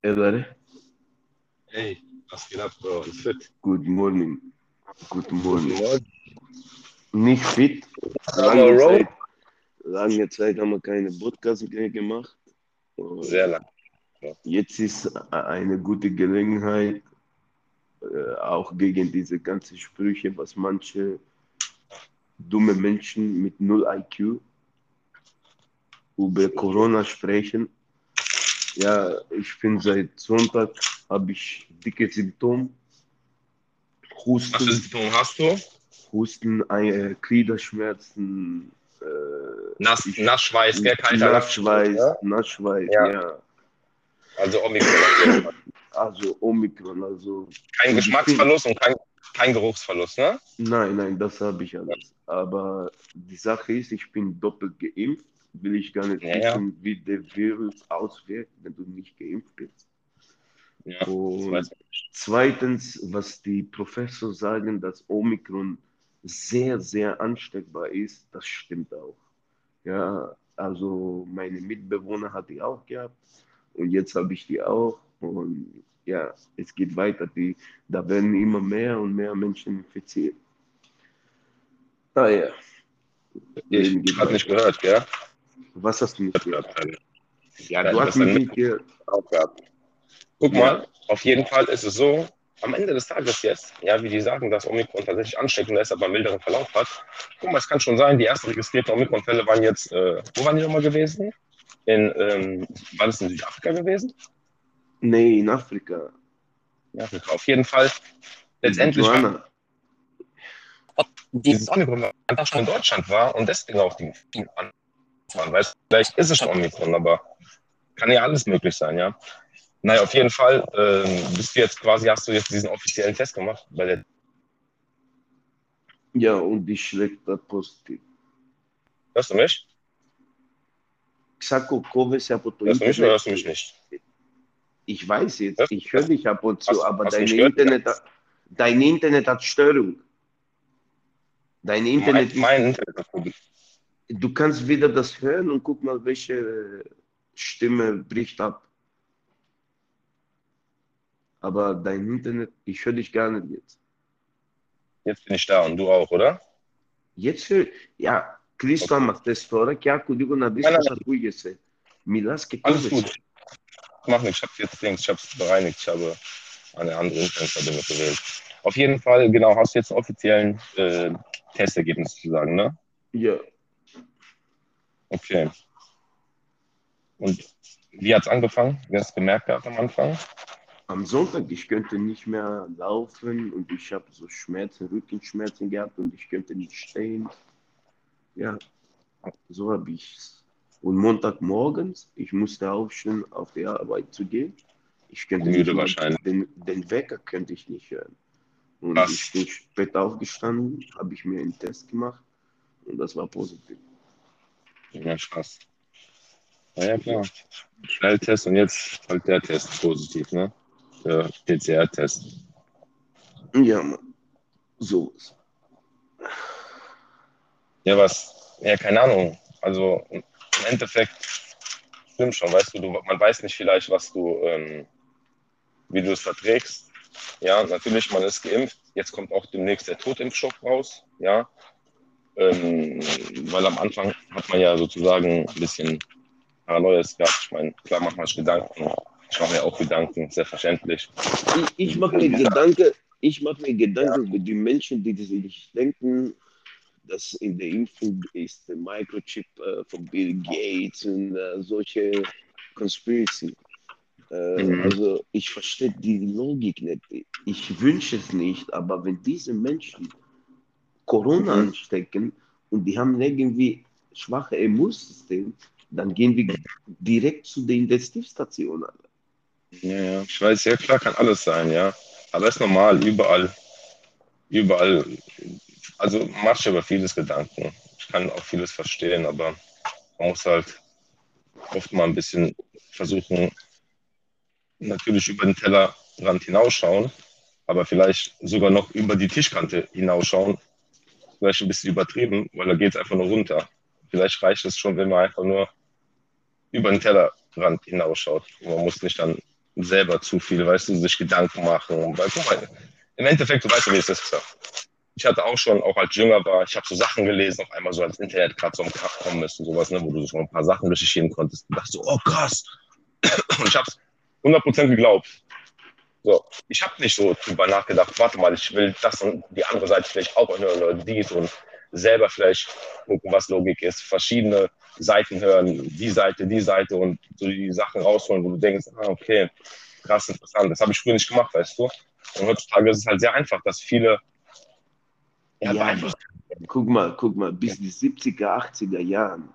Hey Leute, Hey, was geht ab, Bro? Alles fit? good morning. Good morning. Morgen. Nicht fit. Lange? Zeit, lange Zeit haben wir keine Podcast mehr gemacht. Und Sehr lang. Jetzt ist eine gute Gelegenheit, äh, auch gegen diese ganzen Sprüche, was manche dumme Menschen mit null IQ über Corona sprechen. Ja, ich bin seit Sonntag, habe ich dicke Symptome, Was für Husten, Symptome hast du? Husten, äh, Gliederschmerzen, äh, Nass, ich, Nassschweiß, gell? Kalter Nassschweiß, Ja? Nassschweiß, Ja. ja. Also Omikron. Also Omikron, also Kein Geschmacksverlust und kein, kein Geruchsverlust, ne? nein, nein, das habe ich alles. Aber die Sache ist, ich bin doppelt geimpft, will ich gar nicht Ja, ja. wissen, wie der Virus auswirkt, wenn du nicht geimpft bist. Ja, Und zweitens, was die Professor sagen, dass Omikron sehr, sehr ansteckbar ist, das stimmt auch. Ja, also meine Mitbewohner hat die auch gehabt und jetzt habe ich die auch und ja, es geht weiter. Die, da werden immer mehr und mehr Menschen infiziert. Ah ja, Ich habe nicht gehört, gell? Was hast du nicht? Ja, Ja, du hast mich nicht gehabt. Guck Ja, mal, auf jeden Fall ist es so, am Ende des Tages jetzt, ja, wie die sagen, dass Omikron tatsächlich ansteckender ist, aber einen milderen Verlauf hat. Guck mal, es kann schon sein, die ersten registrierten Omikron-Fälle waren jetzt, äh, wo waren die nochmal gewesen? In, ähm, war das in Südafrika gewesen? nee, in Afrika, Ja, Afrika. Auf jeden Fall. in Letztendlich war dieses Omikron war einfach schon in Deutschland war und deswegen auch die vielen waren. Weißt, du, vielleicht ist es schon Omikron, aber kann ja alles möglich sein, ja. Naja, auf jeden Fall ähm, bist du jetzt quasi, hast du jetzt diesen offiziellen Test gemacht bei der Ja, und die schlägt da positiv. Hörst du mich? Xaco Koves από το Hörst du mich oder Internet. hörst du mich nicht? Ich weiß jetzt, Hörst, ich höre dich ab und zu, hast, aber hast du dein mich gehört? Internet, dein Internet hat Störung. Dein Mein, Internet ist, mein Internet hat Problem. du kannst wieder das hören und guck mal, welche Stimme bricht ab. Aber dein Internet, ich höre dich gar nicht jetzt. Jetzt bin ich da und du auch, oder? Jetzt höre ich. ja, Cristo okay. ama das que há código na Bibel, das hat ruhig gesagt. Alles gut. Mach nicht, ich habe jetzt Dings, ich habe es bereinigt, ich habe eine andere Internetverbindung gewählt. Auf jeden Fall, genau, hast du jetzt offiziellen äh, Testergebnis zu sagen, ne? Ja. Okay. Und wie hat es angefangen? Wie hast du es gemerkt gehabt am Anfang? am Sonntag, ich könnte nicht mehr laufen und ich habe so Schmerzen, Rückenschmerzen gehabt und ich könnte nicht stehen. Ja, so habe ich es. Und Montagmorgens, ich musste aufstehen, auf die Arbeit zu gehen. Ich könnte nicht Müde wahrscheinlich. den, den Wecker könnte ich nicht hören. Und Krass. ich bin spät aufgestanden, habe ich mir einen Test gemacht und das war positiv. Ja, krass. Na ja, klar. Schnelltest und jetzt halt der Test positiv, ne? Der PCR-Test. Ja, Mann, sowas. Ja, was? Ja, keine Ahnung. Also im Endeffekt stimmt schon, weißt du, du man weiß nicht vielleicht, was du, ähm, wie du es verträgst. Ja, natürlich, man ist geimpft. Jetzt kommt auch demnächst der Totimpfstoff raus. Ja, ähm, weil am Anfang hat man ja sozusagen ein bisschen Paranoias gehabt. Ich meine, klar macht man sich Gedanken. Ich mache mir auch Gedanken, selbstverständlich. Ich, ich mache mir Gedanken, ich mache mir Gedanken über die Menschen, die sich denken, dass in der Impfung ist der Microchip äh, von Bill Gates und äh, solche Conspiracy. Äh, Mhm. also ich verstehe die Logik nicht. Ich wünsche es nicht, aber wenn diese Menschen Corona Mhm. anstecken und die haben irgendwie schwache Immunsystem, dann gehen wir direkt zu der Intensivstation. Ja, ja, ich weiß, ja klar kann alles sein, ja. Aber ist normal, überall, überall. Also mach dir über vieles Gedanken. Ich kann auch vieles verstehen, aber man muss halt oft mal ein bisschen versuchen, natürlich über den Tellerrand hinausschauen, aber vielleicht sogar noch über die Tischkante hinausschauen. Vielleicht ein bisschen übertrieben, weil da geht es einfach nur runter. Vielleicht reicht es schon, wenn man einfach nur über den Tellerrand hinausschaut. Man muss nicht dann selber zu viel, weißt du, sich Gedanken machen. Weil, guck mal, im Endeffekt, du weißt ja, wie es ist. Ich hatte auch schon, auch als Jünger war, ich habe so Sachen gelesen, auf einmal so als Internet gerade so am Krach kommen ist und sowas, ne, wo du so ein paar Sachen recherchieren konntest und dachte so, oh krass. Und ich habe es 100% geglaubt. So, ich habe nicht so drüber nachgedacht, warte mal, ich will das und die andere Seite vielleicht auch hören oder dies und selber vielleicht gucken, was Logik ist, verschiedene Seiten hören, die Seite, die Seite und so die Sachen rausholen, wo du denkst, ah, okay, krass, interessant. Das habe ich früher nicht gemacht, weißt du? Und heutzutage ist es halt sehr einfach, dass viele ja, ja guck mal, guck mal, bis die 70er, 80er Jahren,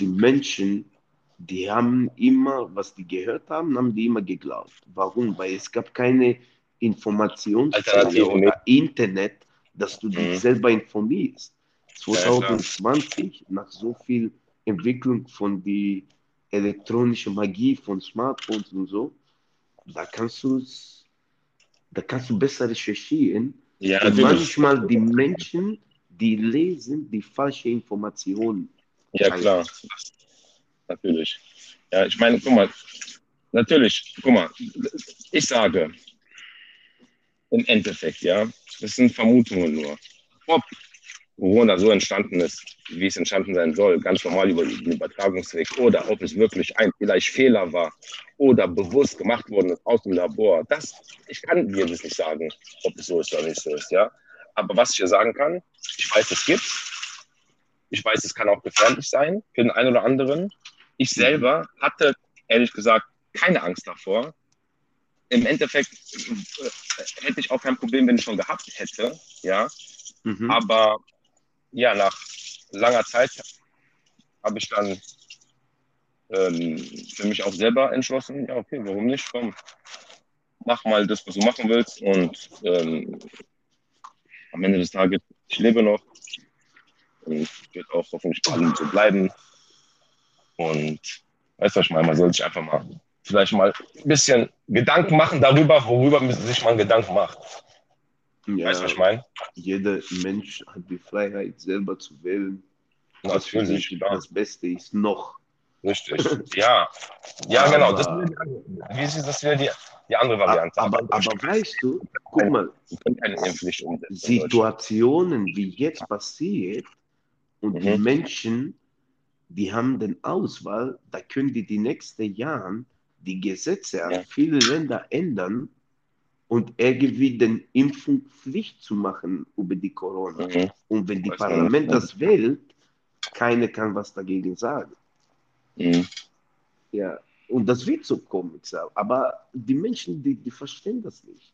die Menschen, die haben immer, was die gehört haben, haben die immer geglaubt. Warum? Weil es gab keine Informationsquelle oder Internet, dass du dich mhm. selber informierst. 2020, ja, nach so viel Entwicklung von die elektronische Magie von Smartphones und so, da kannst du da kannst du besser recherchieren. Ja, und manchmal die Menschen, die lesen die falsche Informationen. Ja, klar. Natürlich. Ja, ich meine, guck mal, natürlich, guck mal, ich sage, im Endeffekt, ja, das sind Vermutungen nur. Ob Corona so entstanden ist, wie es entstanden sein soll, ganz normal über den Übertragungsweg, oder ob es wirklich ein vielleicht Fehler war oder bewusst gemacht worden ist aus dem Labor, das, ich kann dir das nicht sagen, ob es so ist oder nicht so ist, ja. Aber was ich dir sagen kann, ich weiß, es gibt. Ich weiß, es kann auch gefährlich sein für den einen oder anderen. Ich selber hatte, ehrlich gesagt, keine Angst davor. Im Endeffekt äh, hätte ich auch kein Problem, wenn ich schon gehabt hätte, ja. Mhm. Aber ja, nach langer Zeit habe ich dann ähm, für mich auch selber entschlossen, ja, okay, warum nicht? Komm, mach mal das, was du machen willst. Und ähm, am Ende des Tages, ich lebe noch und wird auch hoffentlich bald so bleiben. Und weißt du, was ich meine, man soll sich einfach mal vielleicht mal ein bisschen Gedanken machen darüber, worüber sich man Gedanken macht. Ja, weißt du, was ich meine? Jeder Mensch hat die Freiheit, selber zu wählen, was für sich das Beste ist, noch. Richtig. Ja, ja, aber, genau. Das, wie ist das wäre die, die andere Variante. Aber, aber, aber weißt du, guck mal, Situationen, wie jetzt passiert, und mhm. die Menschen, die haben den Auswahl, da können die die nächsten Jahre die Gesetze ja. an viele Länder ändern und irgendwie den Impfung Pflicht zu machen über die Corona. Mhm. Und wenn die Parlament das wählt, keiner kann was dagegen sagen. Mhm. Ja, und das wird so kommen. Aber die Menschen, die, die verstehen das nicht.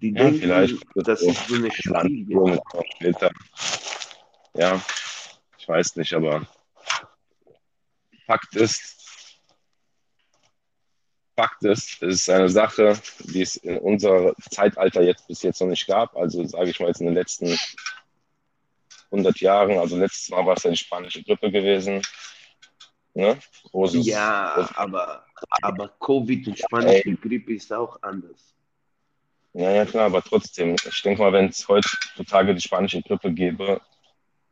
Die ja, denken, vielleicht das ist so eine Spiel. Ja, ich weiß nicht, aber Fakt ist, Fakt ist, es ist eine Sache, die es in unserem Zeitalter jetzt bis jetzt noch nicht gab. Also sage ich mal jetzt in den letzten 100 Jahren, also letztes Mal war es ja die spanische Grippe gewesen. Ne? Großes, ja, großes aber, aber Covid und spanische Grippe ist auch anders. Ja, ja, klar, aber trotzdem, ich denke mal, wenn es heutzutage die spanische Grippe gäbe,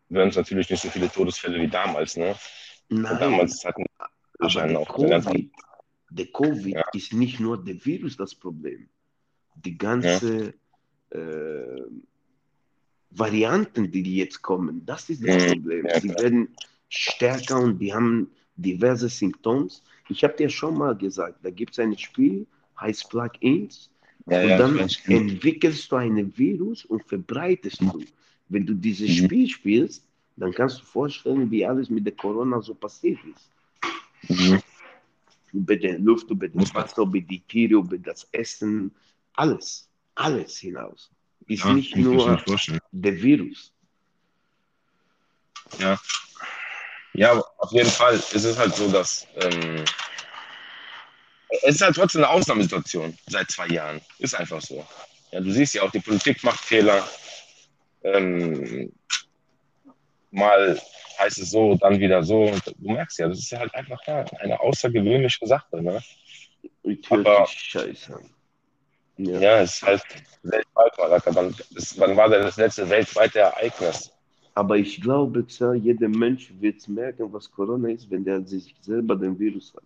wären es natürlich nicht so viele Todesfälle wie damals, ne? Nein. Damals hatten aber auch Covid, der Covid ja. ist nicht nur der Virus das Problem. Die ganze ja. äh, Varianten, die jetzt kommen, das ist das mhm. Problem. Ja, Sie werden stärker und die haben diverse Symptome. Ich habe dir schon mal gesagt, da gibt es ein Spiel, heißt Plugins, ja, und dann entwickelst du ein Virus und verbreitest du. Wenn du dieses mhm. Spiel spielst, dann kannst du vorstellen, wie alles mit der Corona so passiert ist. Mhm über die Luft, über das Wasser, über die Tiere, über das Essen, alles, alles hinaus. Ist ja, nicht nur der Virus. Ja. Ja, auf jeden Fall ist es halt so, dass ähm, es ist halt trotzdem eine Ausnahmesituation seit zwei Jahren. Ist einfach so. Ja, du siehst ja auch, die Politik macht Fehler. Ähm, mal heißt es so, dann wieder so. Du merkst ja, das ist ja halt einfach ja, eine außergewöhnliche Sache. Ne? Aber, Scheiße. Ja. ja, es ist halt weltweit. Wann, wann war denn das letzte weltweite Ereignis? Aber ich glaube, jeder Mensch wird merken, was Corona ist, wenn der sich selber den Virus hat.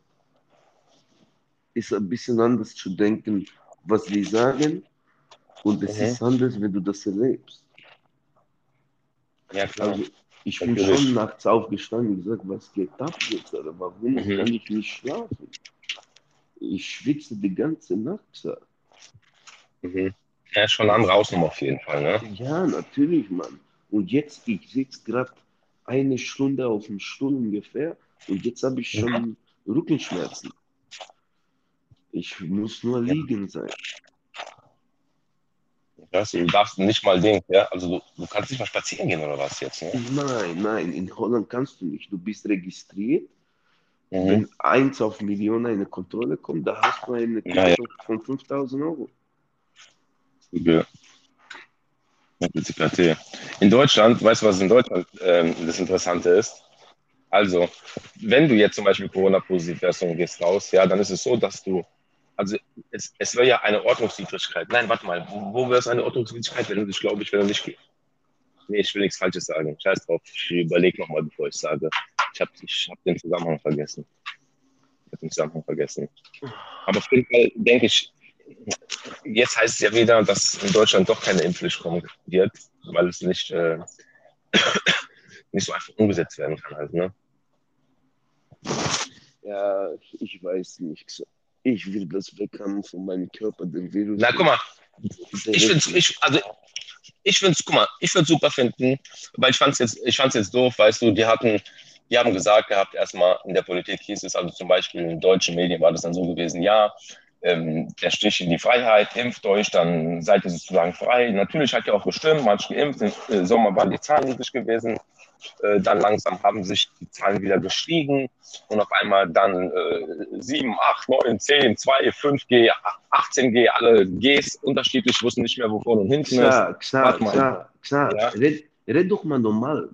ist ein bisschen anders zu denken, was sie sagen. Und es Mhm. ist anders, wenn du das erlebst. Ja, klar. Also ich bin Natürlich. schon nachts aufgestanden und gesagt, was geht ab jetzt? Oder warum Mhm. kann ich nicht schlafen? Ich schwitze die ganze Nacht. Mhm. Ja, ist schon eine andere Hausnummer auf jeden Fall, ne? Ja, natürlich, Mann. Und jetzt, ich sitze gerade eine Stunde auf dem Stuhl ungefähr und jetzt habe ich schon Rückenschmerzen. Ich muss nur liegen sein. Weißt du, darfst nicht mal den, ja, also du, du kannst nicht mal spazieren gehen oder was jetzt, ne? Nein, nein, in Holland kannst du nicht. Du bist registriert. Mhm. Wenn eins auf Millionen eine Kontrolle kommt, da hast du eine Ja, ja. Ticket von 5000 Euro. CKT. In Deutschland, weißt du, was in Deutschland ähm, das Interessante ist? Also, wenn du jetzt zum Beispiel Corona-positiv wärst und gehst raus, ja, dann ist es so, dass du, also es, es wäre ja eine Ordnungswidrigkeit. Nein, warte mal, wo, wäre es eine Ordnungswidrigkeit, wenn du dich, glaube ich, wenn du nicht gehst? Nee, ich will nichts Falsches sagen. Scheiß drauf, ich überlege nochmal, bevor ich sage. Ich habe ich hab den Zusammenhang vergessen. Ich habe den Zusammenhang vergessen. Aber auf jeden Fall denke ich, jetzt heißt es ja wieder, dass in Deutschland doch keine Impfpflicht kommen wird, weil es nicht, äh, nicht so einfach umgesetzt werden kann halt, ne? Ja, ich weiß nicht. Ich will das weg haben von meinem Körper, den Virus. Na, guck mal, ich finde ich, also ich finde es, guck mal, ich würde super finden, weil ich fand es jetzt, ich fand's jetzt doof, weißt du, die hatten, die haben gesagt gehabt, erstmal in der Politik hieß es, also zum Beispiel in deutschen Medien war das dann so gewesen, ja, ähm, der Stich in die Freiheit, impft euch, dann seid ihr sozusagen frei. Natürlich hat ja auch gestimmt, manche geimpft, im äh, Sommer waren die Zahlen niedrig gewesen, äh, dann langsam haben sich die Zahlen wieder gestiegen und auf einmal dann äh, 7, 8, 9, 10, 2, 5G, 18G, alle Gs unterschiedlich, wussten nicht mehr, wo vorne und hinten ist. Klar, klar, Warte mal. klar, klar. Ja. Red, red doch mal normal.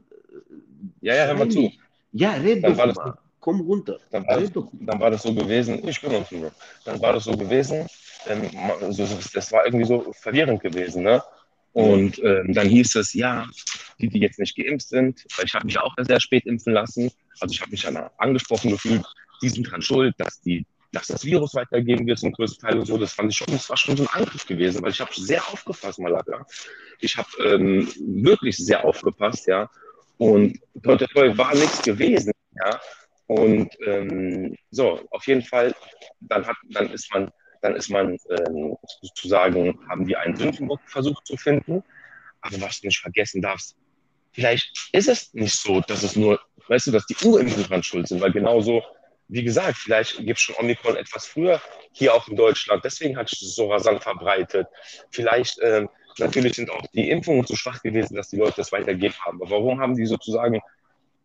Ja, ja, hör mal zu. Ja, red Dann doch mal. Komm runter. Dann war, das, doch. dann war das so gewesen, ich bin uns. Dann war das so gewesen, ähm, das war irgendwie so verwirrend gewesen, ne? Und ähm, dann hieß es, ja, die, die jetzt nicht geimpft sind, weil ich habe mich auch sehr spät impfen lassen, also ich habe mich angesprochen gefühlt, die sind dran schuld, dass die dass das Virus weitergeben wird zum größten Teil und so, das fand ich schon, das war schon so ein Angriff gewesen, weil ich habe sehr aufgepasst, Malaka. Ich habe ähm, wirklich sehr aufgepasst, ja. Und toi, war nichts gewesen, ja. Und ähm, so, auf jeden Fall, dann hat, dann ist man, dann ist man ähm, sozusagen, haben wir einen Sündenbock versucht zu finden. Aber was du nicht vergessen darfst, vielleicht ist es nicht so, dass es nur, weißt du, dass die Urimpften dran schuld sind, weil genauso, wie gesagt, vielleicht gibt es schon Omikron etwas früher hier auch in Deutschland, deswegen hat es so rasant verbreitet. Vielleicht, ähm, natürlich sind auch die Impfungen zu schwach gewesen, dass die Leute das weitergeben haben. Aber warum haben die sozusagen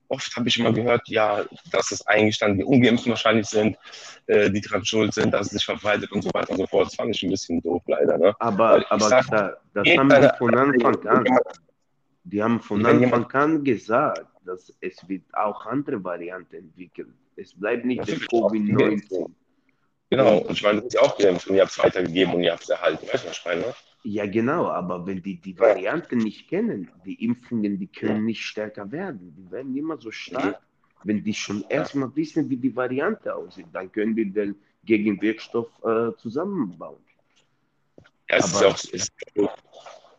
oft habe ich immer gehört, ja, dass es eigentlich dann die Ungeimpften wahrscheinlich sind, äh, die dran schuld sind, dass es sich verbreitet und so weiter und so fort. Das fand ich ein bisschen doof, leider. Ne? Aber, aber sag, da, das haben die deine- von Anfang an. Die haben von Anfang an gesagt, dass es wird auch andere Varianten entwickelt. Es bleibt nicht die Covid-19. Genau, und ich meine, du bist ja auch geimpft und ihr habt es weitergegeben und ihr habt es erhalten. Weißt du, was ich meine? ne? Ja, genau, aber wenn die die Varianten nicht kennen, die Impfungen, die können nicht stärker werden. Die werden immer so stark, wenn die schon erstmal wissen, wie die Variante aussieht. Dann können die den Gegenwirkstoff äh, zusammenbauen. Ja, es ist Aber- ja auch, es ist, so-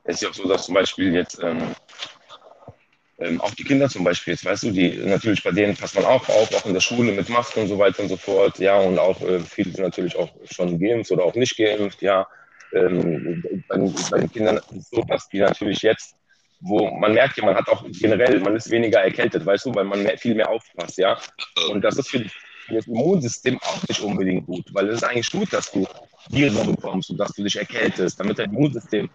es ist ja auch so, dass zum Beispiel jetzt ähm, ähm, auch die Kinder zum Beispiel, jetzt weißt du, die natürlich bei denen passt man auch auf, auch in der Schule mit Masken und so weiter und so fort, ja, und auch äh, viele sind natürlich auch schon geimpft oder auch nicht geimpft, ja. Ähm, bei, den- bei den Kindern so, dass die natürlich jetzt, wo man merkt ja, man hat auch generell, man ist weniger erkältet, weißt du, weil man mehr, viel mehr aufpasst, ja. Und das ist für, die, für das Immunsystem auch nicht unbedingt gut, weil es ist eigentlich gut, dass du Viren bekommst und dass du dich erkältest, damit dein Immunsystem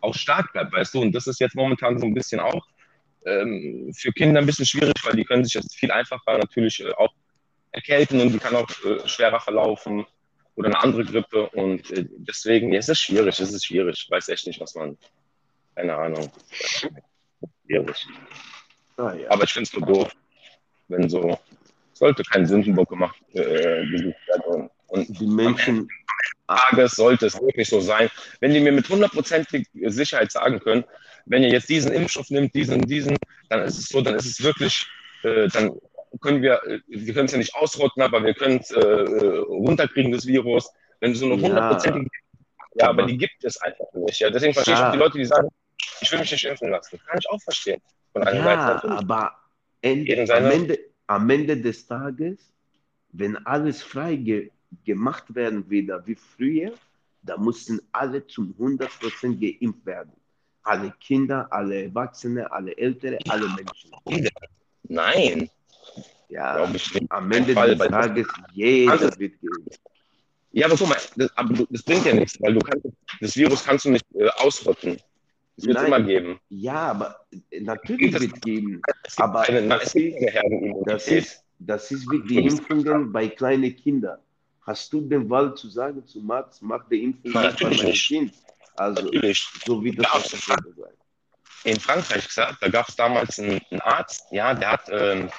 auch stark bleibt, weißt du. Und das ist jetzt momentan so ein bisschen auch ähm, für Kinder ein bisschen schwierig, weil die können sich jetzt viel einfacher natürlich äh, auch erkälten und die kann auch äh, schwerer verlaufen oder eine andere Grippe. Und äh, deswegen, ja, es ist schwierig, es ist schwierig. Ich weiß echt nicht, was man, keine Ahnung. Schwierig. Ah, ja. Aber ich finde es nur doof, wenn so, sollte kein Sündenbock gemacht äh, gesucht werden. Und, die Menschen, Tages sollte es wirklich so sein, wenn die mir mit hundertprozentig Sicherheit sagen können, wenn ihr jetzt diesen Impfstoff nimmt, diesen, diesen, dann ist es so, dann ist es wirklich, äh, dann können wir, äh, wir können es ja nicht ausrotten, aber wir können es äh, runterkriegen, das Virus. Wenn du so eine hundertprozentige, ja, ja, aber die gibt es einfach nicht. Ja, deswegen verstehe ja. ich auch die Leute, die sagen, ich will mich nicht impfen lassen. Kann ich auch verstehen. Von einer ja, Seite aber am, Ende, am Ende des Tages, wenn alles frei ge gemacht werden wieder wie früher, da mussten alle zum 100% geimpft werden. Alle Kinder, alle Erwachsene, alle Ältere, alle Menschen. Nein. Ja, am Ende des Tages, jeder also, wird geimpft. Ja, aber guck mal, das, aber das bringt ja nichts, weil du kannst, das Virus kannst du nicht äh, ausrotten. Es wird immer geben. Ja, aber natürlich wird es geben. Aber eine, das, ist, das, ist, das ist wie die Impfungen bei kleinen Kindern. Hast du den Wahl zu sagen zu Max, mach die Impfung bei meinem Kind? Also, natürlich. so wie das auch sein. In Frankreich gesagt, da gab es damals einen, einen, Arzt, ja, der hat ähm,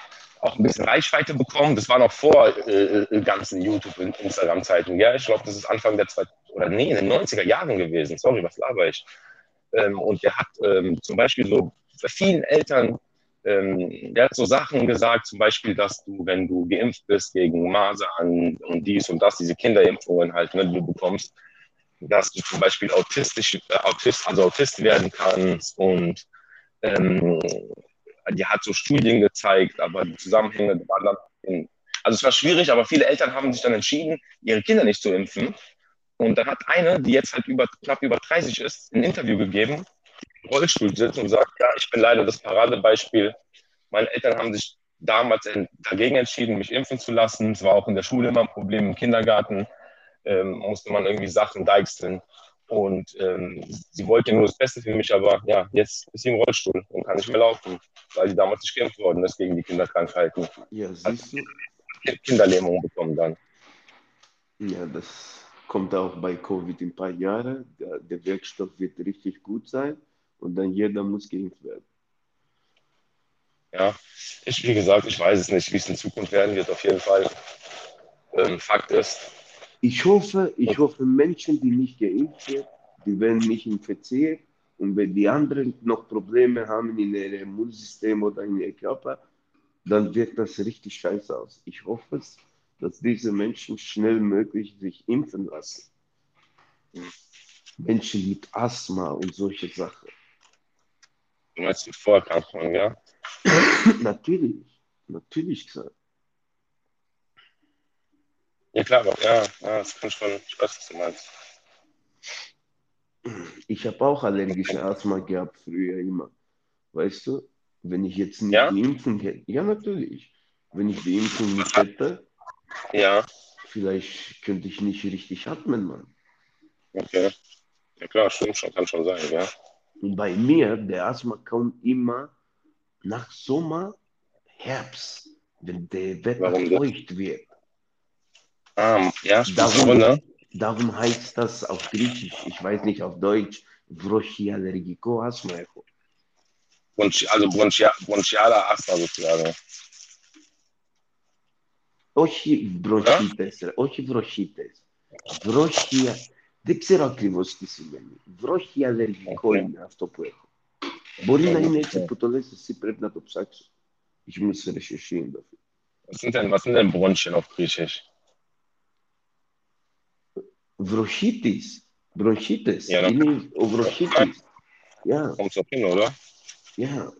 auch ein bisschen Reichweite bekommen. Das war noch vor äh, äh ganzen YouTube- und Instagram-Zeiten. Ja, ich glaube, das ist Anfang der zwei oder nee, in den 90er Jahren gewesen. Sorry, was laber ich? Ähm, und der hat ähm, zum Beispiel so bei vielen Eltern, ähm, der hat so Sachen gesagt, zum Beispiel, dass du, wenn du geimpft bist gegen Masern und dies und das, diese Kinderimpfungen halt, ne, du bekommst, dass du zum Beispiel autistisch, äh, Autist, also Autist werden kannst und ähm, die hat so Studien gezeigt, aber die Zusammenhänge waren dann, in, also es war schwierig, aber viele Eltern haben sich dann entschieden, ihre Kinder nicht zu impfen, und dann hat eine, die jetzt halt über, knapp über 30 ist, ein Interview gegeben, im Rollstuhl sitzt und sagt, ja, ich bin leider das Paradebeispiel. Meine Eltern haben sich damals dagegen entschieden, mich impfen zu lassen. Es war auch in der Schule immer ein Problem, im Kindergarten ähm, musste man irgendwie Sachen deichseln. Und ähm, sie wollte nur das Beste für mich, aber ja, jetzt ist sie im Rollstuhl und kann nicht mehr laufen, weil sie damals nicht geimpft worden ist gegen die Kinderkrankheiten. Ja, siehst du? Kinderlähmung bekommen dann. Ja, das kommt auch bei Covid in ein paar Jahren. Der, der Wirkstoff wird richtig gut sein und dann jeder muss geimpft werden. Ja, ich, wie gesagt, ich weiß es nicht, wie es in Zukunft werden wird. Auf jeden Fall. Ähm, Fakt ist. Ich hoffe, ich hoffe, Menschen, die nicht geimpft sind, die werden nicht infiziert. Und wenn die anderen noch Probleme haben in ihrem Immunsystem oder in ihrem Körper, dann wird das richtig scheiße aus. Ich hoffe es dass diese Menschen schnell möglich sich impfen lassen. Menschen mit Asthma und solche Sachen. Du meinst mit Vorerkrankungen, ja? natürlich, natürlich gesagt. Ja klar, aber ja, ja, das kann schon, ich weiß, was du meinst. Ich habe auch allergische Asthma gehabt früher immer. Weißt du, wenn ich jetzt nicht ja? die Impfung hätte, ja natürlich, wenn ich die Impfung nicht hätte, ja. Vielleicht könnte ich nicht richtig atmen, Mann. Okay. Ja klar, stimmt schon, kann schon sein, ja. Bei mir, der Asthma kommt immer nach Sommer, Herbst, wenn der Wetter feucht wird. Ah, ja, darum, Rolle. darum heißt das auf Griechisch, ich weiß nicht auf Deutsch, Vrocchiallergico Asthma. Also bronchialer Asthma sozusagen. όχι βροχίτες, ρε, όχι βροχίτες. Βρόχια, δεν ξέρω ακριβώς τι σημαίνει. Βρόχια αλλεργικό okay. είναι αυτό που έχω. Μπορεί okay. να είναι έτσι που το λες εσύ, πρέπει να το ψάξω. Ich muss recherchieren dafür. Was sind denn, was sind denn Bronchien auf Griechisch? Bronchitis. Bronchitis. Ja, Innen oh, Bronchitis. Ja. Kommt doch hin, oder? Ja.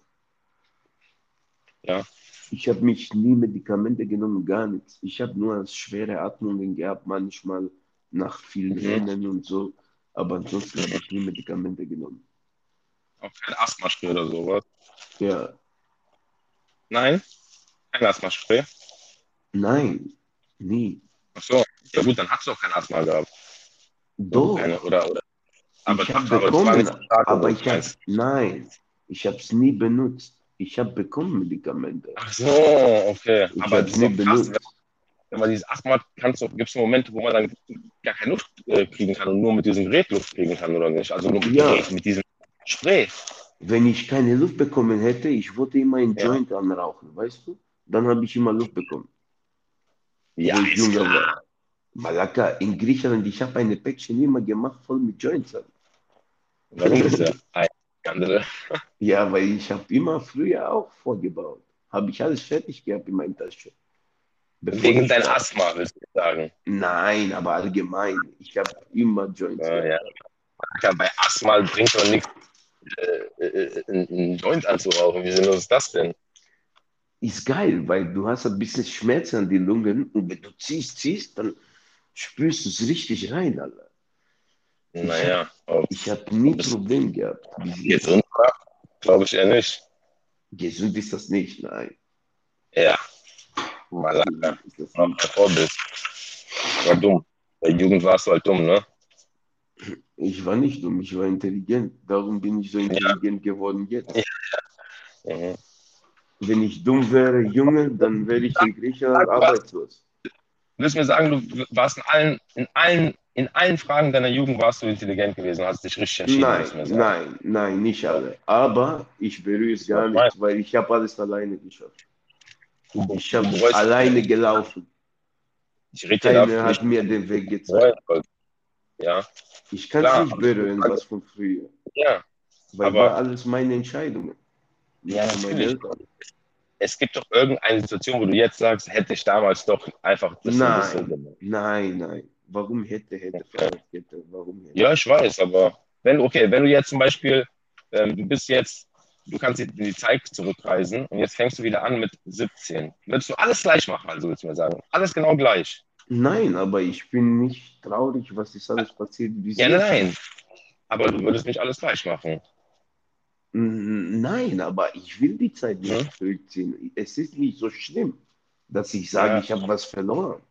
Ja. Ich habe mich nie Medikamente genommen, gar nichts. Ich habe nur schwere Atmungen gehabt, manchmal nach vielen mhm. Rennen und so. Aber ansonsten habe ich nie Medikamente genommen. Auch kein Asthmaspray oder sowas? Ja. Nein? Kein Asthmaspray? Nein, nie. Ach so, ja gut, dann hast du auch kein Asthma gehabt. Doch. Keine, oder, oder. Aber, ich habe bekommen, aber ich habe, nein, ich habe es nie benutzt. Ich habe bekommen Medikamente. Ach so, okay. Ich Aber ist nie krass, wenn, wenn man dieses Asthma kannst, gibt es Momente, wo man dann gar keine Luft äh, kriegen kann und nur mit diesem Gerät Luft kriegen kann, oder nicht? Also nur mit, ja. Gerät, mit diesem Spray. Wenn ich keine Luft bekommen hätte, ich wollte immer einen ja. Joint anrauchen, weißt du? Dann habe ich immer Luft bekommen. Ja, ich jünger war. Malaka, in Griechenland, ich habe eine Päckchen immer gemacht, voll mit Joints. Warum ist der? andere. Ja, weil ich habe immer früher auch vorgebaut. habe ich alles fertig gehabt in meiner Tasche. Bevor Wegen ich dein da- Asthma, willst du sagen. Nein, aber allgemein. Ich habe immer Joints. Ja, ja. Ja, bei Asthma bringt doch nichts, äh, äh, einen einen Joint anzurauchen. Wie sinnlos ist das denn? Ist geil, weil du hast ein bisschen Schmerz an die Lungen und wenn du ziehst, ziehst, dann spürst du es richtig rein, Alter. Naja, Ich habe nie Das- Problem gehabt. gesund war, glaube ich eher nicht. Gesund ist das nicht, nein. Ja. Ist das Noch. War dumm. Bei Jugend warst du halt dumm, ne? Ich war nicht dumm, ich war intelligent. Darum bin ich so intelligent geworden jetzt. Mhm. Wenn ich dumm wäre, Junge, dann wäre ich in Griechenland arbeitslos. Willst du mir sagen, du warst in allen, in allen, in allen Fragen deiner Jugend warst du intelligent gewesen, hast dich richtig entschieden, Nein, nein, nein, nicht alle. Aber ich bereue es gar nicht, weil ich habe alles alleine geschafft. Ich habe alleine gelaufen. Ich rede Keiner hat mir den Weg gezeigt. Ja, Ich kann es nicht bereuen, was von früher. ja. Weil Aber- war alles meine Entscheidungen. Ja, natürlich. Eltern. Es gibt doch irgendeine Situation, wo du jetzt sagst, hätte ich damals doch einfach das und das so Nein, gemacht. nein, nein. Warum hätte, hätte, Fahrradkette? Warum hätte? Ja, ich weiß, aber wenn, okay, wenn du jetzt zum Beispiel, ähm, du bist jetzt, du kannst in die Zeit zurückreisen und jetzt fängst du wieder an mit 17. Würdest du alles gleich machen, also würdest du mir sagen? Alles genau gleich. Nein, aber ich bin nicht traurig, was ist alles passiert. bis Ja, nein. Aber du würdest nicht alles gleich machen. Nein, aber ich will die Zeit nicht Ja. zurückziehen. Es ist nicht so schlimm, dass ich sage, Ja. ich habe was verloren.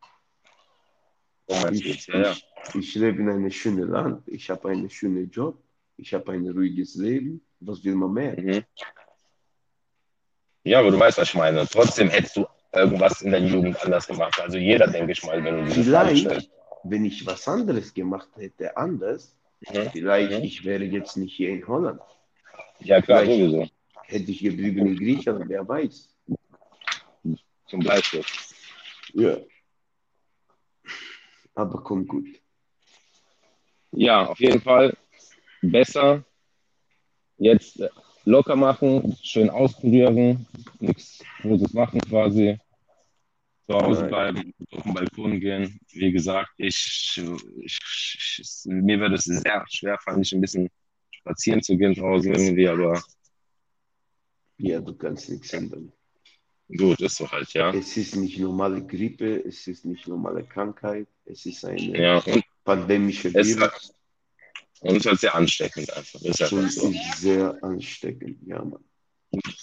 Ich, ja, ja. ich, ich lebe in einem schönen Land. Ich habe einen schönen Job. Ich habe ein ruhiges Leben. Was will man mehr? Mhm. Ja, aber du weißt, was ich meine. Trotzdem hättest du irgendwas in der Jugend anders gemacht. Also jeder, denke ich mal, wenn du diese Frage Vielleicht, stellst. wenn ich was anderes gemacht hätte, anders, Mhm. vielleicht Mhm. ich wäre jetzt nicht hier in Holland. Ja, klar, Vielleicht- sowieso. Hätte ich geblieben in Griechenland, wer weiß. Zum Beispiel. Ja. Aber kommt gut. Ja, auf jeden Fall besser jetzt locker machen, schön auskurieren, nichts Großes machen quasi. Zu Hause bleiben, auf den Balkon gehen. Wie gesagt, ich, ich, ich, mir würde es sehr schwer fallen, nicht ein bisschen spazieren zu gehen draußen irgendwie, aber Ja, du kannst nichts ändern. gut, ist so halt, ja. Es ist nicht normale Grippe, es ist nicht normale Krankheit, es ist eine Ja, und pandemische Virus und es ist halt sehr ansteckend einfach. Ist und einfach so. ist sehr ansteckend. Ja, Mann.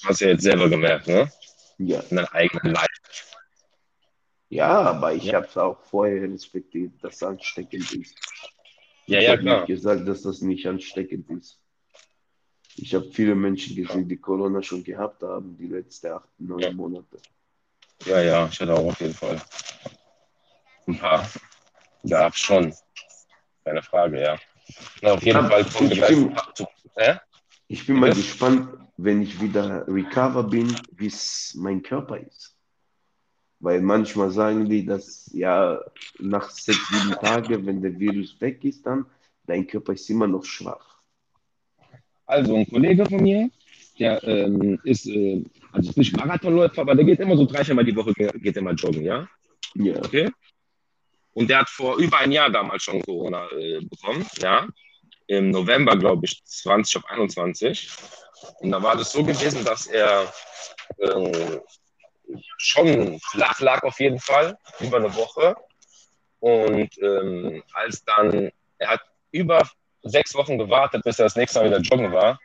Hast du ja jetzt selber gemerkt, ne? Ja, In deinem eigenen Leib. ja aber ich Ja. habe es auch vorher respektiert, dass es ansteckend ist. Ja, ich ja, habe nicht gesagt, dass das nicht ansteckend ist. Ich habe viele Menschen gesehen, die Corona schon gehabt haben, die letzten acht, neun Ja. Monate. Ja, ja, ich hatte auch auf jeden Fall ein paar. Gab schon. Keine Frage, ja. Na, auf jeden Aber Fall kommen wir ich gleich bin-. Äh? Ich bin mal gespannt, wenn ich wieder recover bin, wie es mein Körper ist. Weil manchmal sagen die, dass ja nach sechs, sieben Tagen, wenn der Virus weg ist, dann dein Körper ist immer noch schwach. Also, ein Kollege von mir, der ähm, ist, äh, also ist nicht Marathonläufer, aber der geht immer so drei, viermal die Woche, geht immer joggen, ja? Ja, Okay. Und der hat vor über ein Jahr damals schon Corona äh, bekommen, ja. Im November, glaube ich, 20 auf 21. Und da war das so gewesen, dass er äh, schon flach lag auf jeden Fall, über eine Woche. Und ähm, als dann, er hat über sechs Wochen gewartet, bis er das nächste Mal wieder joggen war.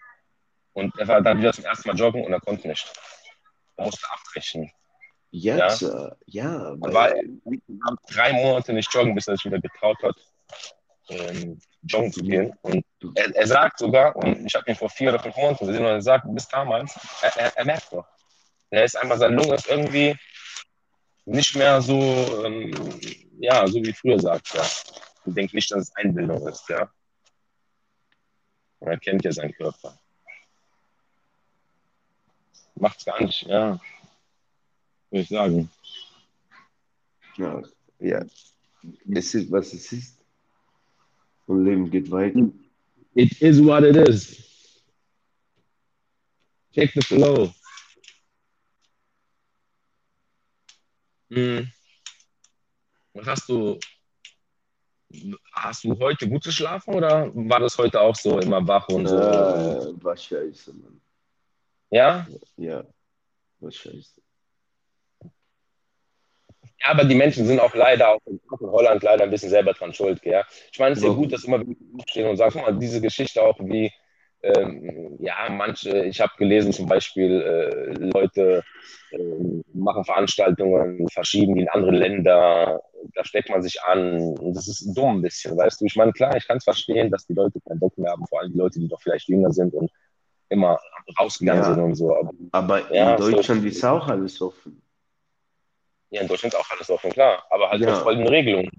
Und er war dann wieder zum ersten Mal joggen und er konnte nicht. Er musste abbrechen. jetzt, ja, ja Er war drei Monate nicht joggen, bis er sich wieder getraut hat, ähm, joggen zu gehen. Und er, er sagt sogar, und ich habe ihn vor vier oder fünf Monaten gesehen, und er sagt, bis damals, er, er, er merkt doch. Er ist einfach, seine Lunge ist irgendwie nicht mehr so, ähm, ja, so wie früher sagt er. Ich denke nicht, dass es Einbildung ist, ja. Und er kennt ja seinen Körper. Macht's gar nicht, ja. Würde ich sagen. ja, ja, es ist, was es ist. Und Leben geht weiter. It is what it is. Take the flow. Hm. Was hast du, hast du heute gut geschlafen oder war das heute auch so immer wach und so? Äh, war scheiße, Mann. Ja? Ja, war scheiße. Ja, aber die Menschen sind auch leider auch in Holland leider ein bisschen selber dran schuld, gell? Ich meine, es ist ja gut, dass immer wieder stehen und sagst, guck mal, diese Geschichte auch wie, ähm, ja, manche, ich habe gelesen zum Beispiel, äh, Leute äh, machen Veranstaltungen, verschieben die in andere Länder, da steckt man sich an. Und das ist dumm ein bisschen, weißt du? Ich meine, klar, ich kann es verstehen, dass die Leute keinen Bock mehr haben, vor allem die Leute, die doch vielleicht jünger sind und immer rausgegangen Ja. sind und so. Aber Aber Ja, in so- Deutschland ist auch alles offen. ja, in Deutschland ist auch alles offen, klar. Aber halt Ja. mit vollen Regelungen.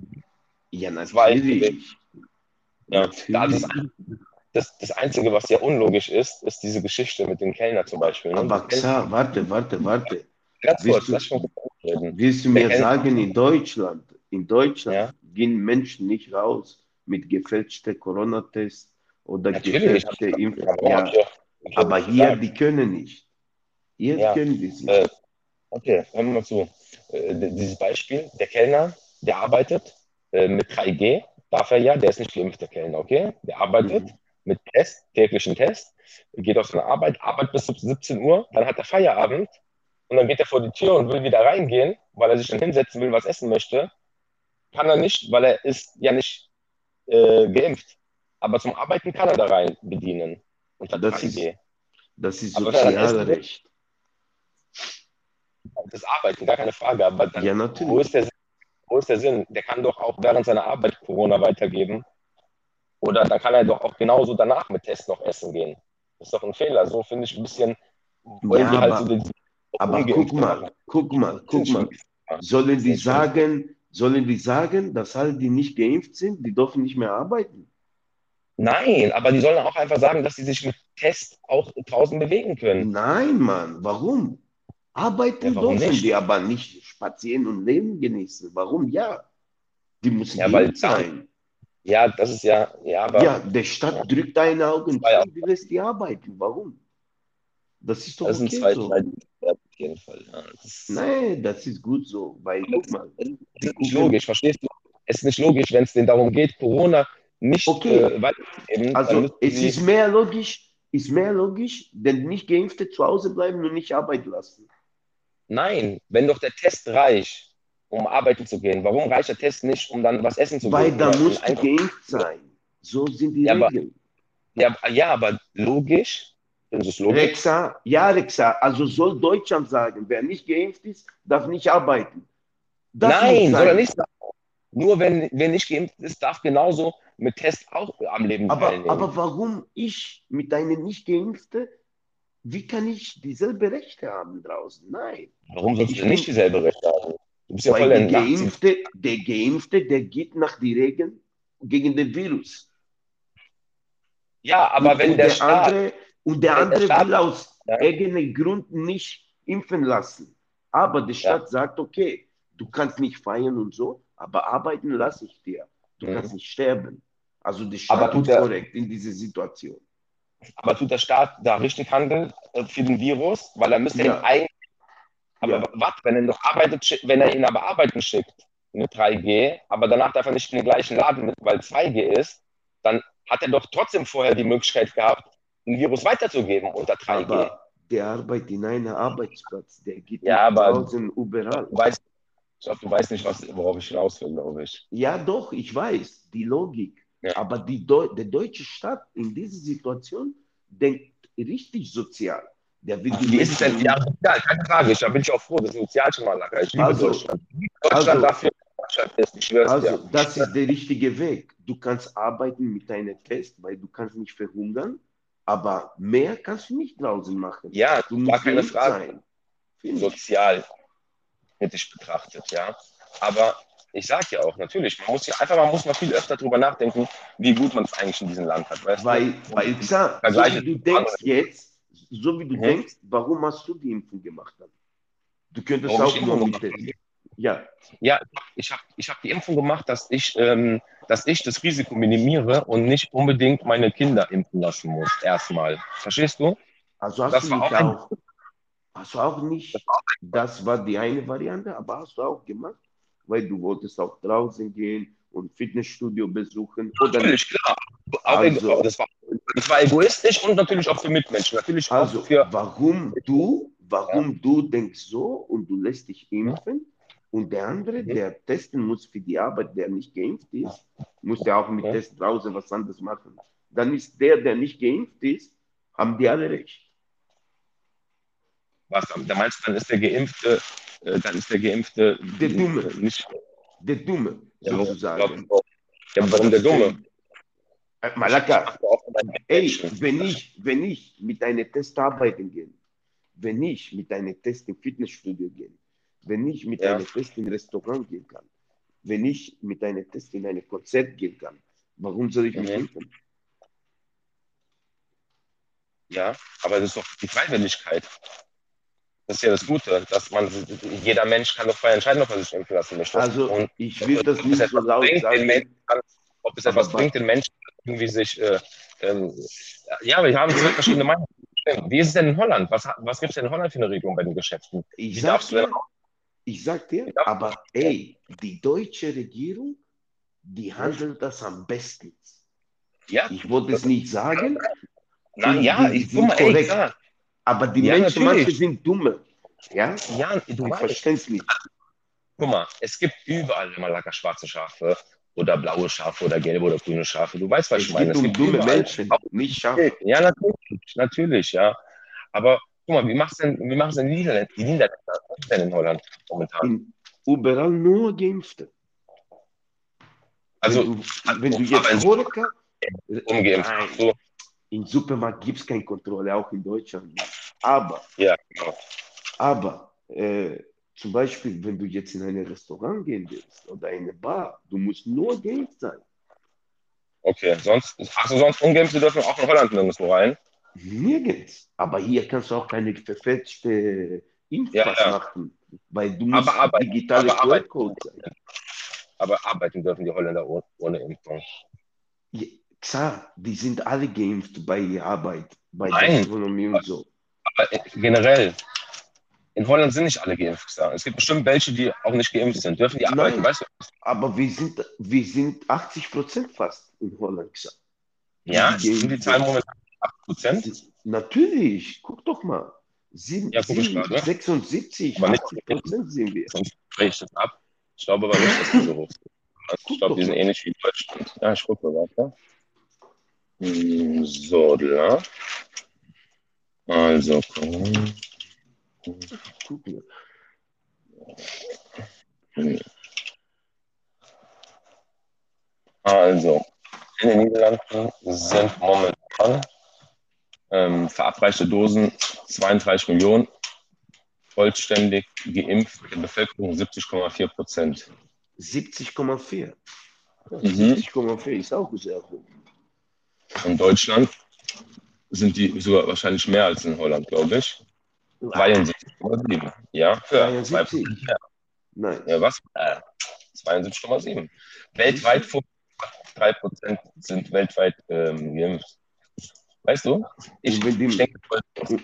Ja, natürlich. Ja, da natürlich. ist das, das Einzige, was ja unlogisch ist, ist diese Geschichte mit dem Kellner zum Beispiel. Ne? Aber Xar, warte, warte, warte. Ganz willst kurz, du- ausreden. Willst du mir sagen, in Deutschland, in Deutschland Ja. gehen Menschen nicht raus mit gefälschten Corona-Tests oder Natürlich. gefälschte Impfung? Aber, Ja, aber hier, die können nicht. Hier Ja. können die es nicht. Äh, Okay, hören wir mal zu. Äh, dieses Beispiel, der Kellner, der arbeitet äh, mit 3G, darf er ja, der ist nicht geimpft, der Kellner, okay? Der arbeitet Mhm. Mit Test, täglichen Test, geht auf seine Arbeit, arbeitet bis 17 Uhr, dann hat er Feierabend und dann geht er vor die Tür und will wieder reingehen, weil er sich dann hinsetzen will, was essen möchte. Kann er nicht, weil er ist ja nicht äh, geimpft. Aber zum Arbeiten kann er da rein bedienen. Unter Das 3G. Das ist Aber dann ist- Sozialrecht. Das Arbeiten, gar keine Frage. Aber dann Ja, Wo natürlich. ist, der, wo ist der Sinn? Der kann doch auch während seiner Arbeit Corona weitergeben. Oder dann kann er doch auch genauso danach mit Test noch essen gehen. Das ist doch ein Fehler. So finde ich ein bisschen. wollen Ja, halt aber- so den- Aber guck mal, guck mal, guck mal. Sollen die sagen, sollen die sagen, dass alle, die nicht geimpft sind, die dürfen nicht mehr arbeiten? Nein, aber die sollen auch einfach sagen, dass sie sich mit Test auch draußen bewegen können. Nein, Mann, warum? Arbeiten Ja, warum dürfen nicht? die, aber nicht spazieren und Leben genießen. Warum? Ja. Die müssen Ja, weil sein. Ja, das ist ja, ja, aber Ja, der Staat drückt deine Augen Ja, ja. zu, die lässt die arbeiten. Warum? Das ist doch das sind okay zwei, so. zwei auf jeden Fall. Ja, das Nein, das ist gut so, weil guck mal. das ist nicht logisch, verstehst du? Es ist nicht logisch, wenn es denen darum geht, Corona nicht Okay. äh, weiterzugeben. Also es ist mehr logisch, ist mehr logisch, denn nicht Geimpfte zu Hause bleiben und nicht arbeiten lassen. Nein, wenn doch der Test reicht, um arbeiten zu gehen, warum reicht der Test nicht, um dann was essen zu Weil gehen? da Oder musst du ein- geimpft sein. So sind die Ja, aber- Regeln. ja, ja, aber logisch, ist es logisch? Rexa, ja, Rexa, also soll Deutschland sagen, wer nicht geimpft ist, darf nicht arbeiten. Das muss Nein, soll er nicht sagen. Nur wenn, wer nicht geimpft ist, darf genauso mit Test auch am Leben Aber, teilnehmen. aber warum ich mit einem nicht geimpften, wie kann ich dieselbe Rechte haben draußen? Nein. warum sollst ich du nicht dieselbe Rechte haben? Du bist ja voll Weil der. Geimpfte, der Geimpfte, der geht nach die Regeln gegen den Virus. Ja, aber und, wenn und der, der Staat, andere, und der wenn der andere Staat- will aus Ja. eigenem Grund nicht impfen lassen. Aber der Staat sagt, okay, du kannst nicht feiern und so, aber arbeiten lasse ich dir. Du Mhm. kannst nicht sterben. Also Staat Aber tut ist korrekt in dieser Situation. aber tut der Staat da richtig handeln äh, für den Virus? Weil er müsste Ja. ihn eigentlich. Aber Ja. was, wenn er noch arbeitet, wenn er ihn aber arbeiten schickt mit 3G, aber danach darf er nicht in den gleichen Laden mit, weil 2G ist, dann hat er doch trotzdem vorher die Möglichkeit gehabt, ein Virus weiterzugeben unter 3G. Aber der arbeitet in einem Arbeitsplatz, der geht Ja, aber- draußen überall. Du weißt, ich glaube, du weißt nicht, was, worauf ich raus will, glaube ich. Ja, doch, ich weiß, die Logik. Ja. Aber die Deu der deutsche Staat in dieser Situation denkt richtig sozial. Der will die Wie ist es denn? Menschen- Ja, sozial, keine Frage. Ich, da bin ich auch froh. Das ist sozial schon mal lecker. Ich liebe Also- Deutschland. Deutschland also- dafür Deutschland ist. Ich schwör's Also, dir. das ist der richtige Weg. Du kannst arbeiten mit deinem Test, weil du kannst nicht verhungern, aber mehr kannst du nicht draußen machen. Ja, Du musst keine Frage. sein. Sozial kritisch betrachtet, ja. Aber ich sage ja auch, natürlich, man muss ja einfach, man muss mal viel öfter drüber nachdenken, wie gut man es eigentlich in diesem Land hat. Weißt Weil, du? weil klar, so wie du denkst jetzt, so wie du Mhm. denkst, warum hast du die Impfung gemacht? Dann? Du könntest Warum auch ich die Impfung immer mit gemacht Test. Ja, Ja, ich habe ich hab die Impfung gemacht, dass ich, ähm, dass ich das Risiko minimiere und nicht unbedingt meine Kinder impfen lassen muss, erstmal. Verstehst du? also hast Das du war nicht auch ein- auch, Hast du auch nicht, das war die eine Variante, aber hast du auch gemacht, weil du wolltest auch draußen gehen und Fitnessstudio besuchen. Oder natürlich, klar. Also, das, war, das war egoistisch und natürlich auch für Mitmenschen. Natürlich also, auch für. Warum du, warum ja. du denkst so und du lässt dich impfen und der andere, mhm. der testen muss für die Arbeit, der nicht geimpft ist, muss ja auch mit ja. Test draußen was anderes machen. Dann ist der, der nicht geimpft ist, haben die alle recht. Was, da meinst du, dann ist der Geimpfte, äh, dann ist der Geimpfte der Dumme. Nicht, der Dumme, sozusagen. Ja, warum der Dumme? Malaka, ey, wenn ich, wenn ich mit einer Test arbeiten gehe, wenn ich mit einer Test im Fitnessstudio gehe, wenn ich mit ja. einer Test im Restaurant gehen kann, wenn ich mit einer Test in ein Konzert gehen kann, warum soll ich mich mhm. impfen? Ja, aber das ist doch die Freiwilligkeit. Das ist ja das Gute, dass man, jeder Mensch kann doch frei entscheiden, ob er sich impfen lassen möchte. Also, und ich will das nicht so laut sagen. Menschen, ob es etwas bringt, den Menschen irgendwie sich, äh, ähm, ja, wir haben zwei verschiedene Meinungen. Wie ist es denn in Holland? Was, was gibt es denn in Holland für eine Regelung bei den Geschäften? Ich sag dir, ich sag dir, aber ey, die deutsche Regierung, die handelt das am besten. Ja. Ich wollte es nicht sagen. Na, ja, ich guck mal, ey, klar. Aber die ja, Menschen manche sind dumme. Ja, ja du verstehst nicht. Guck mal, es gibt überall immer Malaga schwarze Schafe oder blaue Schafe oder gelbe oder grüne Schafe. Du weißt, was es ich meine. Es gibt dumme Menschen, auch nicht Schafe. Ja, natürlich, natürlich, ja. Aber guck mal, wie machst denn, wie machst denn die Niederländer, die Niederländer denn in Holland momentan? In, überall nur Geimpfte. Also, wenn du, wenn du jetzt Horeca, umgeimpft. So. Im Supermarkt gibt es keine Kontrolle, auch in Deutschland nicht. Aber, ja, genau. aber äh, zum Beispiel, wenn du jetzt in ein Restaurant gehen willst oder eine Bar, du musst nur geimpft sein. Okay, sonst, hast du sonst Ungeimpfte dürfen auch in Holland nirgendwo rein? Nirgends. Aber hier kannst du auch keine verfälschte Impfpass ja, ja. machen, weil du musst aber arbeiten, digitale aber. Aber arbeiten dürfen die Holländer ohne, ohne Impfung. Ja, klar, die sind alle geimpft bei Arbeit, bei Nein, Gastronomie und so. Aber generell, in Holland sind nicht alle geimpft. Es gibt bestimmt welche, die auch nicht geimpft sind. Dürfen die arbeiten, Nein, weißt du? Aber wir sind, wir sind 80 Prozent fast in Holland gesagt. Ja, die sind die Zahlen momentan 8 Prozent? Natürlich, guck doch mal. Sieben, ja, sieben, grad, 76, aber 80 Prozent sind wir. Sonst das ab. Ich glaube aber nicht, dass die so hoch sind. Also ich glaube, die sind ähnlich wie Deutschland. Ja, ich gucke mal weiter. So, da. Also, komm. Also, in den Niederlanden sind momentan ähm, verabreichte Dosen 32 Millionen, vollständig geimpft, der Bevölkerung 70,4 Prozent. 70,4? Mhm. 70,4 ist auch sehr hoch. In Deutschland sind die sogar wahrscheinlich mehr als in Holland, glaube ich. 72,7. Ja, für 72. Nein. Ja, was? Äh, 72,7. Weltweit 3% sind weltweit ähm, geimpft. Weißt du? Ich, und die, denke,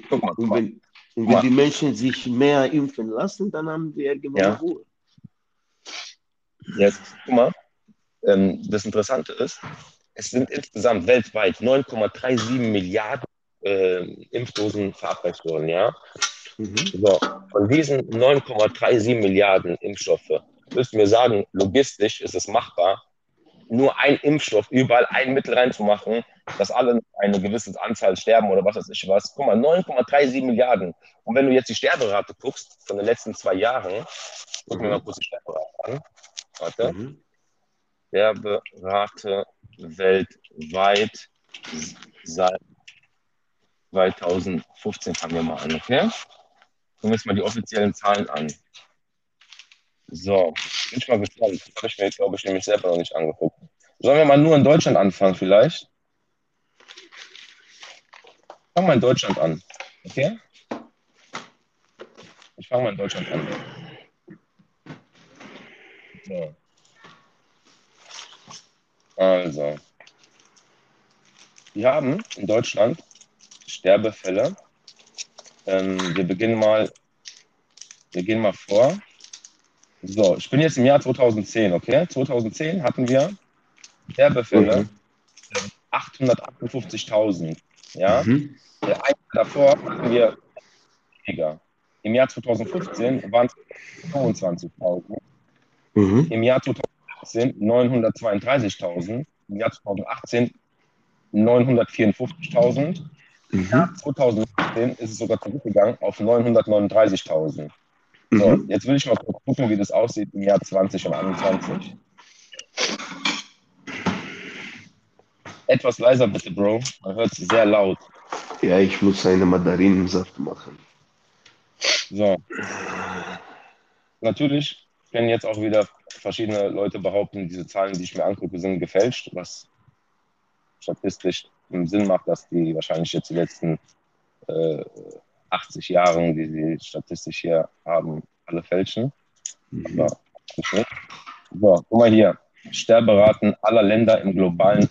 guck mal, und wenn, und wenn die Menschen sich mehr impfen lassen, dann haben wir irgendwann ja. Ruhe. Jetzt, guck mal, ähm, das Interessante ist, es sind insgesamt weltweit 9,37 Milliarden äh, Impfdosen verabreicht worden, ja. Mhm. So, von diesen 9,37 Milliarden Impfstoffe, müsst du mir sagen, logistisch ist es machbar, nur ein Impfstoff überall ein Mittel reinzumachen, dass alle eine gewisse Anzahl sterben oder was weiß ich was. Guck mal, 9,37 Milliarden. Und wenn du jetzt die Sterberate guckst von den letzten zwei Jahren, guck mir mal kurz die Sterberate an. Warte. Mhm. Sterberate weltweit seit 2015 fangen wir mal an, okay? Gucken wir uns mal die offiziellen Zahlen an. So, bin ich mal gespannt. Das habe ich mir, glaube ich, nämlich selber noch nicht angeguckt. Sollen wir mal nur in Deutschland anfangen, vielleicht? Fangen wir in Deutschland an, okay? Ich fange mal in Deutschland an. So. Also, wir haben in Deutschland Sterbefälle Ähm, wir beginnen mal, wir gehen mal vor. So, ich bin jetzt im Jahr 2010, okay? 2010 hatten wir Werbefälle Mhm. 858.000. Ja, Mhm. der eine davor hatten wir weniger. Im Jahr 2015 waren es 25.000. Mhm. Im Jahr 2018 932.000. Im Jahr 2018 954.000. Im Jahr Mhm. 2019 ist es sogar zurückgegangen auf 939.000. So, Mhm. jetzt will ich mal gucken, wie das aussieht im Jahr 20 und 21. Etwas leiser bitte, Bro. Man hört es sehr laut. Ja, ich muss eine Mandarinensaft machen. So. Natürlich können jetzt auch wieder verschiedene Leute behaupten, diese Zahlen, die ich mir angucke, sind gefälscht, was statistisch Sinn macht, dass die wahrscheinlich jetzt die letzten äh, 80 Jahren, die sie statistisch hier haben, alle fälschen. Mhm. Aber nicht. So, guck mal hier. Sterberaten aller Länder im globalen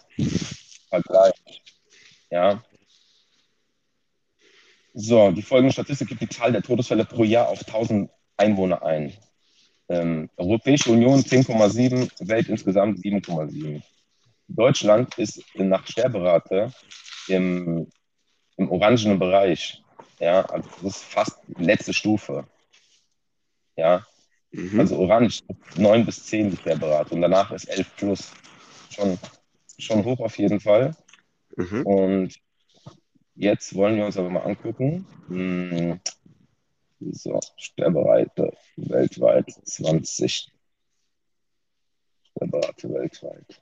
Vergleich. Ja. So, die folgende Statistik gibt die Zahl der Todesfälle pro Jahr auf 1000 Einwohner ein. Ähm, Europäische Union 10,7, Welt insgesamt 7,7. Deutschland ist nach Sterberate im, im orangenen Bereich. Ja, also das ist fast letzte Stufe. Ja, Mhm. also orange 9 bis 10 die Sterberate und danach ist 11 plus. Schon, schon hoch auf jeden Fall. Mhm. Und jetzt wollen wir uns aber mal angucken. So, Sterberate weltweit 20. Sterberate weltweit.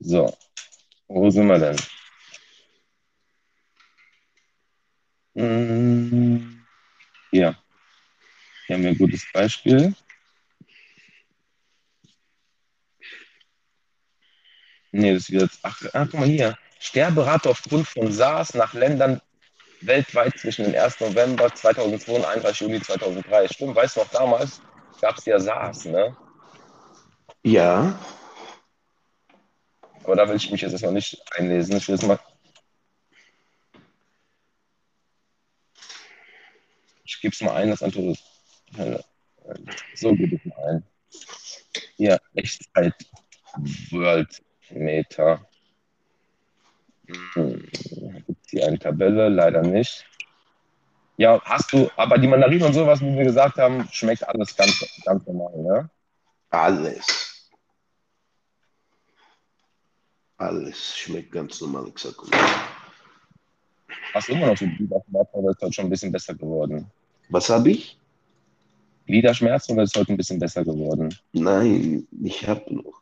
So, wo sind wir denn? Hm, Hier. Hier haben wir ein gutes Beispiel. Nee, das wieder. Ach, ach, guck mal hier. Sterberate aufgrund von SARS nach Ländern weltweit zwischen dem 1. November 2002 und 31. Juli 2003. Stimmt, weißt du noch, damals gab es ja SARS, ne? Ja, Aber da will ich mich jetzt erstmal nicht einlesen. Ich will jetzt mal. Ich gebe es mal ein, das andere. So gebe ich mal ein. Hier, Echtzeit World Meter. Hm, Gibt es hier eine Tabelle? Leider nicht. Ja, hast du, aber die Mandarinen und sowas, wie wir gesagt haben, schmeckt alles ganz, ganz normal, ne? alles. Alles schmeckt ganz normal, ich sag mal. Hast du immer noch so Gliederschmerzen oder ist heute schon ein bisschen besser geworden? Was habe ich? Gliederschmerzen oder ist heute ein bisschen besser geworden? Nein, ich habe noch.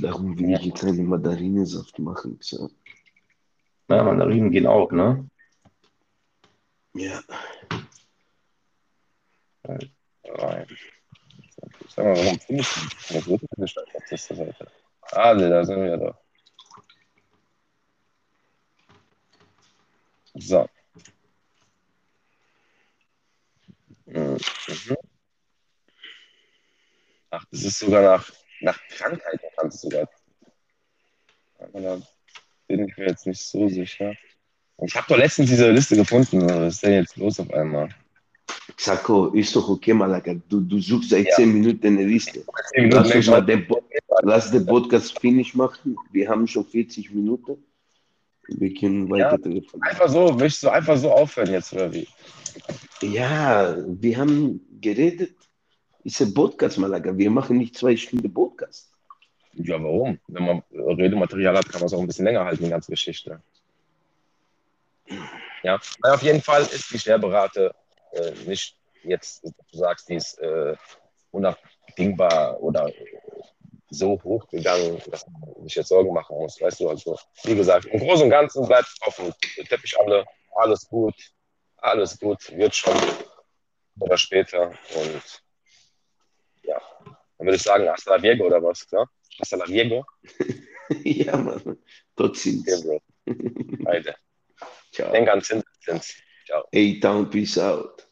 Darum will ich jetzt einen Mandarinensaft machen. So. Ja, Mandarinen gehen auch, ne? Ja, Rein. Sag mal, warum finde ich das Statisten heute? Ah, da sind wir doch. So. Mhm. Ach, das ist sogar nach, nach Krankheiten kannst du sogar. Aber da bin ich mir jetzt nicht so sicher. Ich habe doch letztens diese Liste gefunden. Was ist denn jetzt los auf einmal? Sako, ist doch okay, Malaka. Du, du suchst seit Ja. 10 Minuten eine Liste. Lass uns mal den, lass den Podcast finish machen. Wir haben schon 40 Minuten. Wir können weiter telefonieren. Einfach so, möchtest du einfach so aufhören jetzt, oder wie? Ja, wir haben geredet. Ist ein Podcast, Malaga. Wir machen nicht zwei Stunden. Ja, warum? Wenn man Redematerial hat, kann man es auch ein bisschen länger halten, die ganze Geschichte. Ja, Na, auf jeden Fall ist die Sterberate äh, nicht jetzt, du sagst, die ist äh, unabdingbar oder so hoch gegangen, dass man sich jetzt Sorgen machen muss. Weißt du, also, wie gesagt, im Großen und Ganzen bleibt auf dem Teppich alle, alles gut, alles gut, wird schon oder später. Und ja, dann würde ich sagen, hasta la Viego oder was, klar? Hasta la Viego? ja, Mann. Dort sind Okay, Bro. Alter. Ciao. Denk an Zins. Zins. Ciao. A-Town, peace out.